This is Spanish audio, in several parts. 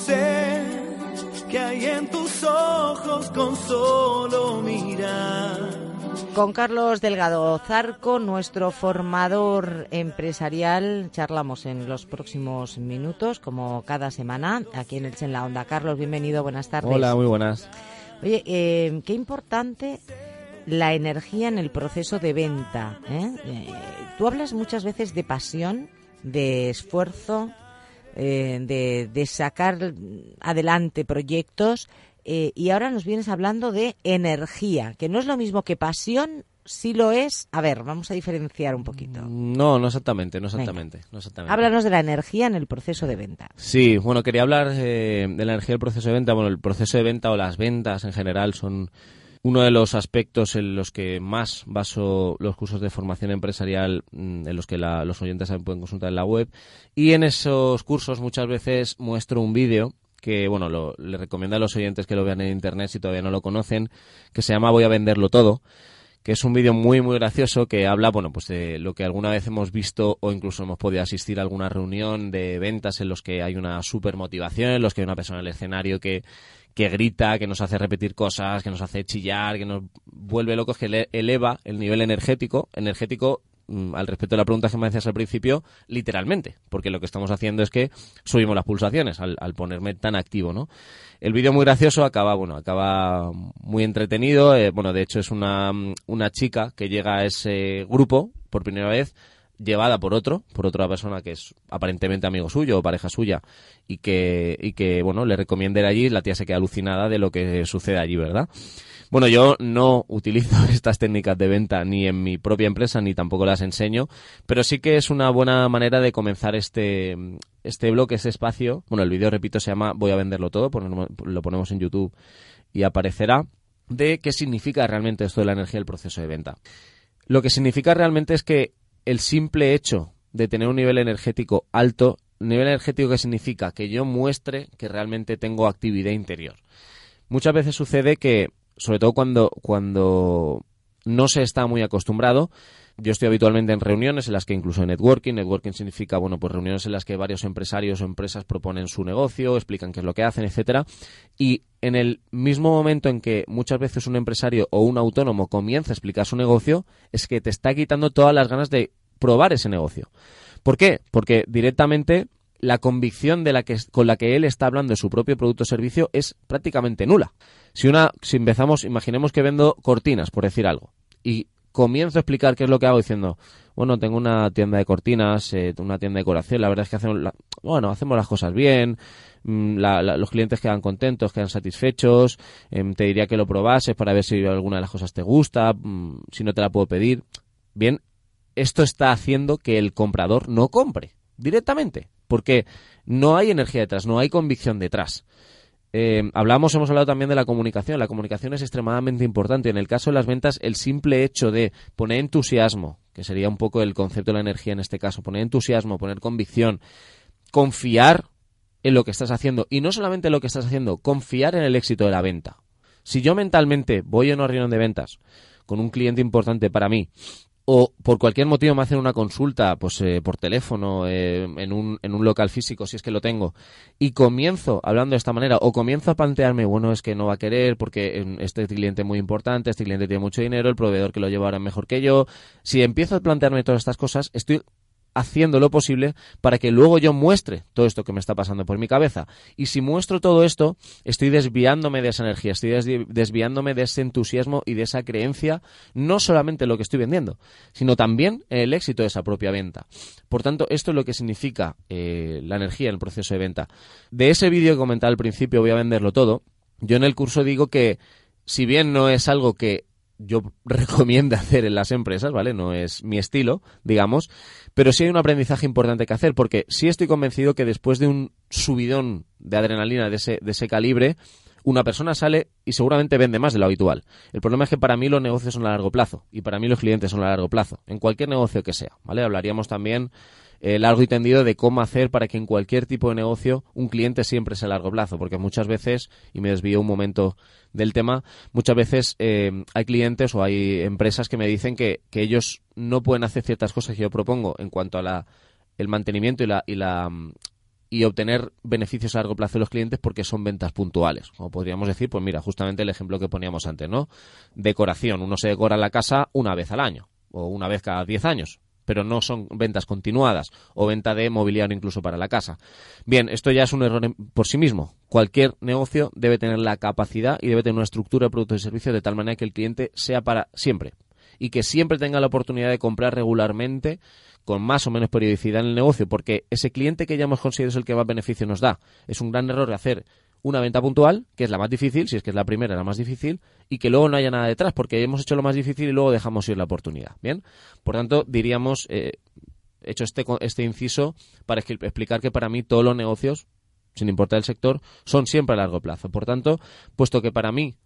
sé que hay en tus ojos con solo mirar. Con Carlos Delgado Zarco, nuestro formador empresarial, charlamos en los próximos minutos, como cada semana, aquí en el En la Onda. Carlos, bienvenido, buenas tardes. Hola, muy buenas. Oye, eh, qué importante la energía en el proceso de venta. ¿eh? Eh, tú hablas muchas veces de pasión, de esfuerzo, de, de sacar adelante proyectos eh, y ahora nos vienes hablando de energía, que no es lo mismo que pasión, sí lo es. A ver, vamos a diferenciar un poquito. No, no exactamente, no exactamente. No exactamente. Háblanos de la energía en el proceso de venta. Sí, bueno, quería hablar eh, de la energía del proceso de venta. Bueno, el proceso de venta o las ventas en general son uno de los aspectos en los que más baso los cursos de formación empresarial, mm, en los que los oyentes pueden consultar en la web. Y en esos cursos muchas veces muestro un vídeo que bueno, lo, le recomiendo a los oyentes que lo vean en internet si todavía no lo conocen, que se llama Voy a venderlo todo, que es un vídeo muy muy gracioso que habla, bueno, pues de lo que alguna vez hemos visto o incluso hemos podido asistir a alguna reunión de ventas en los que hay una super motivación, en los que hay una persona en el escenario que que grita, que nos hace repetir cosas, que nos hace chillar, que nos vuelve locos, que eleva el nivel energético, energético Mm, al respecto de la pregunta que me hacías al principio, literalmente, porque lo que estamos haciendo es que subimos las pulsaciones al, ponerme tan activo, ¿no? El vídeo muy gracioso acaba, bueno, acaba muy entretenido, eh, bueno, de hecho es una, una chica que llega a ese grupo por primera vez, llevada por otro, por otra persona que es aparentemente amigo suyo o pareja suya y que, y que bueno, le recomienda ir allí, la tía se queda alucinada de lo que sucede allí, ¿verdad? Bueno, yo no utilizo estas técnicas de venta ni en mi propia empresa ni tampoco las enseño, pero sí que es una buena manera de comenzar este, este blog, ese espacio. Bueno, el vídeo, repito, se llama Voy a venderlo todo, lo ponemos en YouTube y aparecerá, de qué significa realmente esto de la energía del proceso de venta. Lo que significa realmente es que el simple hecho de tener un nivel energético alto, nivel energético que significa que yo muestre que realmente tengo actividad interior. Muchas veces sucede que sobre todo cuando, cuando no se está muy acostumbrado. Yo estoy habitualmente en reuniones en las que incluso networking, networking significa, bueno, pues reuniones en las que varios empresarios o empresas proponen su negocio, explican qué es lo que hacen, etcétera. Y en el mismo momento en que muchas veces un empresario o un autónomo comienza a explicar su negocio, es que te está quitando todas las ganas de probar ese negocio. ¿Por qué? Porque directamente la convicción de la que, con la que él está hablando de su propio producto o servicio es prácticamente nula. Si una, si empezamos, imaginemos que vendo cortinas, por decir algo, y comienzo a explicar qué es lo que hago diciendo, bueno, tengo una tienda de cortinas, eh, una tienda de decoración, la verdad es que hacemos, bueno, hacemos las cosas bien, mm, los clientes quedan contentos, quedan satisfechos, em, te diría que lo probases para ver si alguna de las cosas te gusta, mm, si no te la puedo pedir. Bien, esto está haciendo que el comprador no compre directamente, porque no hay energía detrás, no hay convicción detrás. Eh, hablamos, hemos hablado también de la comunicación. La comunicación es extremadamente importante. En el caso de las ventas, el simple hecho de poner entusiasmo, que sería un poco el concepto de la energía en este caso, poner entusiasmo, poner convicción, confiar en lo que estás haciendo y no solamente en lo que estás haciendo, confiar en el éxito de la venta. Si yo mentalmente voy a una reunión de ventas con un cliente importante para mí o por cualquier motivo me hacen una consulta pues eh, por teléfono eh, en, un, en un local físico si es que lo tengo y comienzo hablando de esta manera o comienzo a plantearme bueno es que no va a querer porque eh, este cliente es muy importante este cliente tiene mucho dinero el proveedor que lo lleva ahora mejor que yo. Si empiezo a plantearme todas estas cosas estoy haciendo lo posible para que luego yo muestre todo esto que me está pasando por mi cabeza. Y si muestro todo esto, estoy desviándome de esa energía, estoy desviándome de ese entusiasmo y de esa creencia, no solamente en lo que estoy vendiendo, sino también en el éxito de esa propia venta. Por tanto, esto es lo que significa eh, la energía en el proceso de venta. De ese vídeo que comentaba al principio, voy a venderlo todo. Yo en el curso digo que si bien no es algo que yo recomiendo hacer en las empresas, ¿vale? No es mi estilo, digamos, pero sí hay un aprendizaje importante que hacer, porque sí estoy convencido que después de un subidón de adrenalina de ese, de ese calibre, una persona sale y seguramente vende más de lo habitual. El problema es que para mí los negocios son a largo plazo y para mí los clientes son a largo plazo, en cualquier negocio que sea, ¿vale? Hablaríamos también eh, largo y tendido de cómo hacer para que en cualquier tipo de negocio un cliente siempre sea a largo plazo, porque muchas veces, y me desvío un momento del tema, muchas veces eh, hay clientes o hay empresas que me dicen que, que ellos no pueden hacer ciertas cosas que yo propongo en cuanto a la el mantenimiento y la, y la y obtener beneficios a largo plazo de los clientes porque son ventas puntuales. Como podríamos decir, pues mira, justamente el ejemplo que poníamos antes, ¿no? Decoración. Uno se decora la casa una vez al año o una vez cada 10 años pero no son ventas continuadas o venta de mobiliario incluso para la casa. Bien, esto ya es un error por sí mismo. Cualquier negocio debe tener la capacidad y debe tener una estructura de productos y servicios de tal manera que el cliente sea para siempre y que siempre tenga la oportunidad de comprar regularmente con más o menos periodicidad en el negocio, porque ese cliente que ya hemos conseguido es el que más beneficio nos da. Es un gran error hacer una venta puntual, que es la más difícil, si es que es la primera, la más difícil, y que luego no haya nada detrás, porque hemos hecho lo más difícil y luego dejamos ir la oportunidad. Bien, por tanto, diríamos, eh, hecho este, este inciso para explicar que para mí todos los negocios, sin importar el sector, son siempre a largo plazo. Por tanto, puesto que para mí,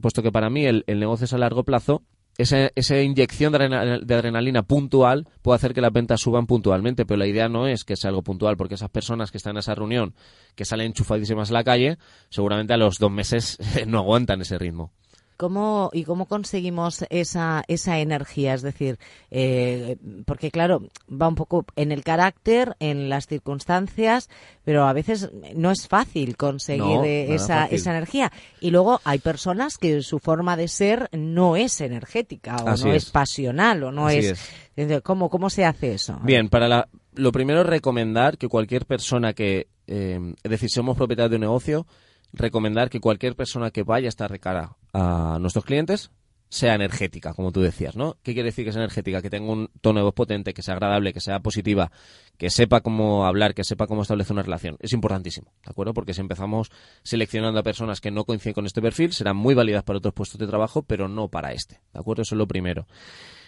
puesto que para mí el negocio es a largo plazo, esa, esa inyección de, adrenalina puntual puede hacer que las ventas suban puntualmente, pero la idea no es que sea algo puntual, porque esas personas que están en esa reunión, que salen enchufadísimas a la calle, seguramente a los dos meses no aguantan ese ritmo. ¿Cómo, ¿Y cómo conseguimos esa, esa energía? Es decir, eh, porque claro, va un poco en el carácter, en las circunstancias, pero a veces no es fácil conseguir eh, esa, esa energía. Y luego hay personas que su forma de ser no es energética o no es. pasional o no es, ¿Cómo, ¿Cómo se hace eso? Bien, para la, lo primero es recomendar que cualquier persona que, eh, es decir, somos propietarios de un negocio, recomendar que cualquier persona que vaya a estar de cara a nuestros clientes sea energética, como tú decías, ¿no? ¿Qué quiere decir que es energética? Que tenga un tono de voz potente, que sea agradable, que sea positiva, que sepa cómo hablar, que sepa cómo establecer una relación. Es importantísimo, ¿de acuerdo? Porque si empezamos seleccionando a personas que no coinciden con este perfil, serán muy válidas para otros puestos de trabajo, pero no para este, ¿de acuerdo? Eso es lo primero.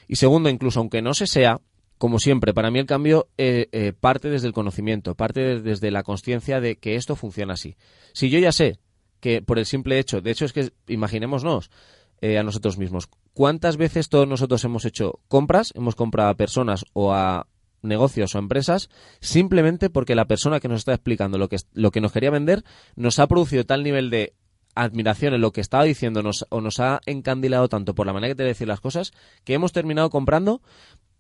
Y segundo, incluso aunque no se sea, como siempre, para mí el cambio eh, eh, parte desde el conocimiento, parte desde la conciencia de que esto funciona así. Si yo ya sé que por el simple hecho, de hecho es que imaginémonos eh, a nosotros mismos, ¿cuántas veces todos nosotros hemos hecho compras, hemos comprado a personas o a negocios o empresas simplemente porque la persona que nos está explicando lo que, lo que nos quería vender nos ha producido tal nivel de admiración en lo que estaba diciendo o nos ha encandilado tanto por la manera que te decir las cosas que hemos terminado comprando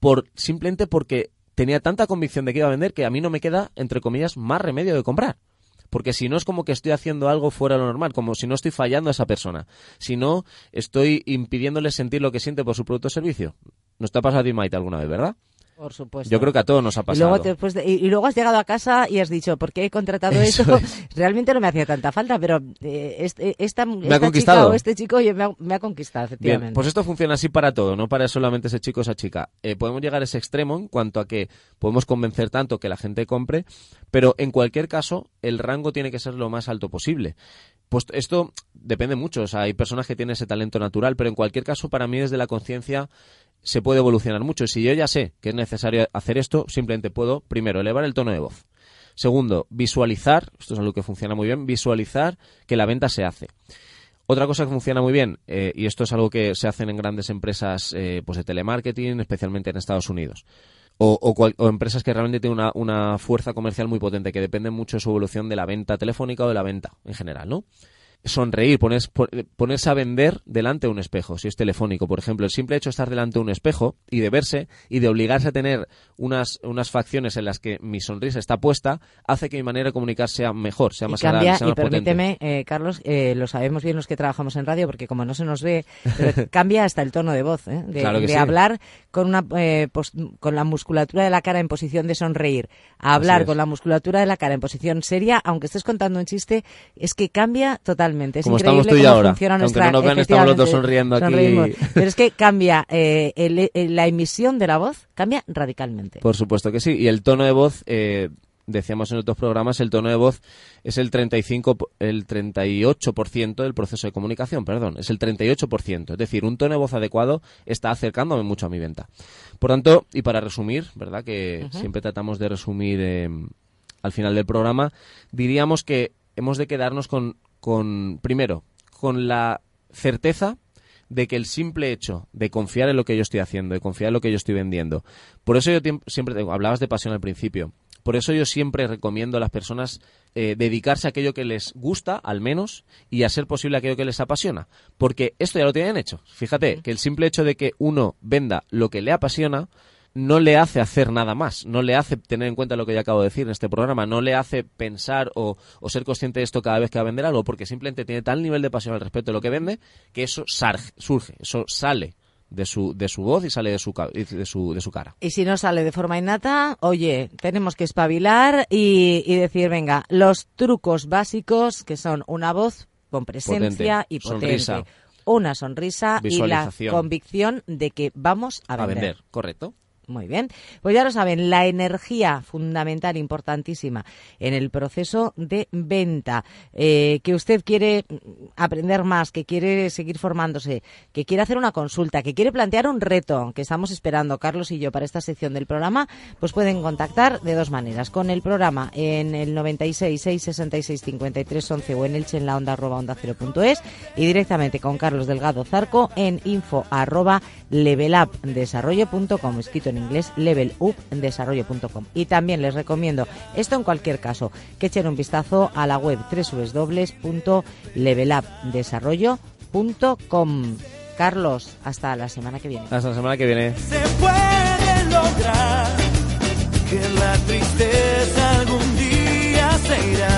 por simplemente porque tenía tanta convicción de que iba a vender que a mí no me queda, entre comillas, más remedio de comprar. Porque si no es como que estoy haciendo algo fuera de lo normal, como si no estoy fallando a esa persona, si no estoy impidiéndole sentir lo que siente por su producto o servicio. ¿No te ha pasado a ti, Maite, alguna vez, verdad? Por supuesto. Yo creo que a todos nos ha pasado. Y luego, has llegado a casa y has dicho, ¿por qué he contratado eso? Realmente no me hacía tanta falta, pero eh, este, esta, chica o este chico me, ha, conquistado, efectivamente. Bien, pues esto funciona así para todo, no para solamente ese chico o esa chica. Eh, podemos llegar a ese extremo en cuanto a que podemos convencer tanto que la gente compre, pero en cualquier caso, el rango tiene que ser lo más alto posible. Pues esto depende mucho, o sea, hay personas que tienen ese talento natural, pero en cualquier caso, para mí, desde la conciencia, se puede evolucionar mucho. Si yo ya sé que es necesario hacer esto, simplemente puedo, primero, elevar el tono de voz. Segundo, visualizar, esto es algo que funciona muy bien, visualizar que la venta se hace. Otra cosa que funciona muy bien, eh, y esto es algo que se hacen en grandes empresas eh, pues de telemarketing, especialmente en Estados Unidos, o, o, empresas que realmente tienen una, una, fuerza comercial muy potente, que dependen mucho de su evolución de la venta telefónica o de la venta en general, ¿no? Sonreír, ponerse a vender delante de un espejo, si es telefónico, por ejemplo. El simple hecho de estar delante de un espejo y de verse y de obligarse a tener unas, unas facciones en las que mi sonrisa está puesta, hace que mi manera de comunicar sea mejor, sea más cambia, y permíteme, eh, Carlos, eh, lo sabemos bien los que trabajamos en radio, porque como no se nos ve, cambia hasta el tono de voz, ¿eh? de, hablar con, una, con la musculatura de la cara en posición de sonreír, a hablar con la musculatura de la cara en posición seria, aunque estés contando un chiste, es que cambia totalmente es Como estamos tú y ahora. Aunque no nos vean, estamos los dos sonriendo aquí. Pero es que cambia eh, la emisión de la voz, cambia radicalmente. Por supuesto que sí. Y el tono de voz, eh, decíamos en otros programas, el tono de voz es el 35, el 38% del proceso de comunicación, perdón, es el 38%. Es decir, un tono de voz adecuado está acercándome mucho a mi venta. Por tanto, y para resumir, ¿verdad? Que siempre tratamos de resumir eh, al final del programa, diríamos que hemos de quedarnos con con, primero, con la certeza de que el simple hecho de confiar en lo que yo estoy haciendo, de confiar en lo que yo estoy vendiendo. Por eso yo siempre, digo, hablabas de pasión al principio, por eso yo siempre recomiendo a las personas eh, dedicarse a aquello que les gusta, al menos, y a ser posible aquello que les apasiona. Porque esto ya lo tienen hecho. Fíjate que el simple hecho de que uno venda lo que le apasiona no le hace hacer nada más, no le hace tener en cuenta lo que ya acabo de decir en este programa, no le hace pensar o, ser consciente de esto cada vez que va a vender algo, porque simplemente tiene tal nivel de pasión al respecto de lo que vende que eso surge, eso sale de su, de su voz y sale de su, de, su, de su cara. Y si no sale de forma innata, oye, tenemos que espabilar y, y decir, venga, los trucos básicos que son una voz con presencia y potente. Una sonrisa y la convicción de que vamos a vender. A vender, correcto. Muy bien. Pues ya lo saben, la energía fundamental, importantísima en el proceso de venta. Eh, que usted quiere aprender más, que quiere seguir formándose, que quiere hacer una consulta, que quiere plantear un reto que estamos esperando Carlos y yo para esta sección del programa, pues pueden contactar de dos maneras. Con el programa en el 96 666 53 11 o en el en la onda arroba onda cero punto es y directamente con Carlos Delgado Zarco en info arroba levelupdesarrollo.com escrito en inglés levelupdesarrollo.com. Y también les recomiendo, esto en cualquier caso, que echen un vistazo a la web www.levelupdesarrollo.com. Carlos, hasta la semana que viene. Hasta la semana que viene. Se puede lograr que la tristeza algún día se irá.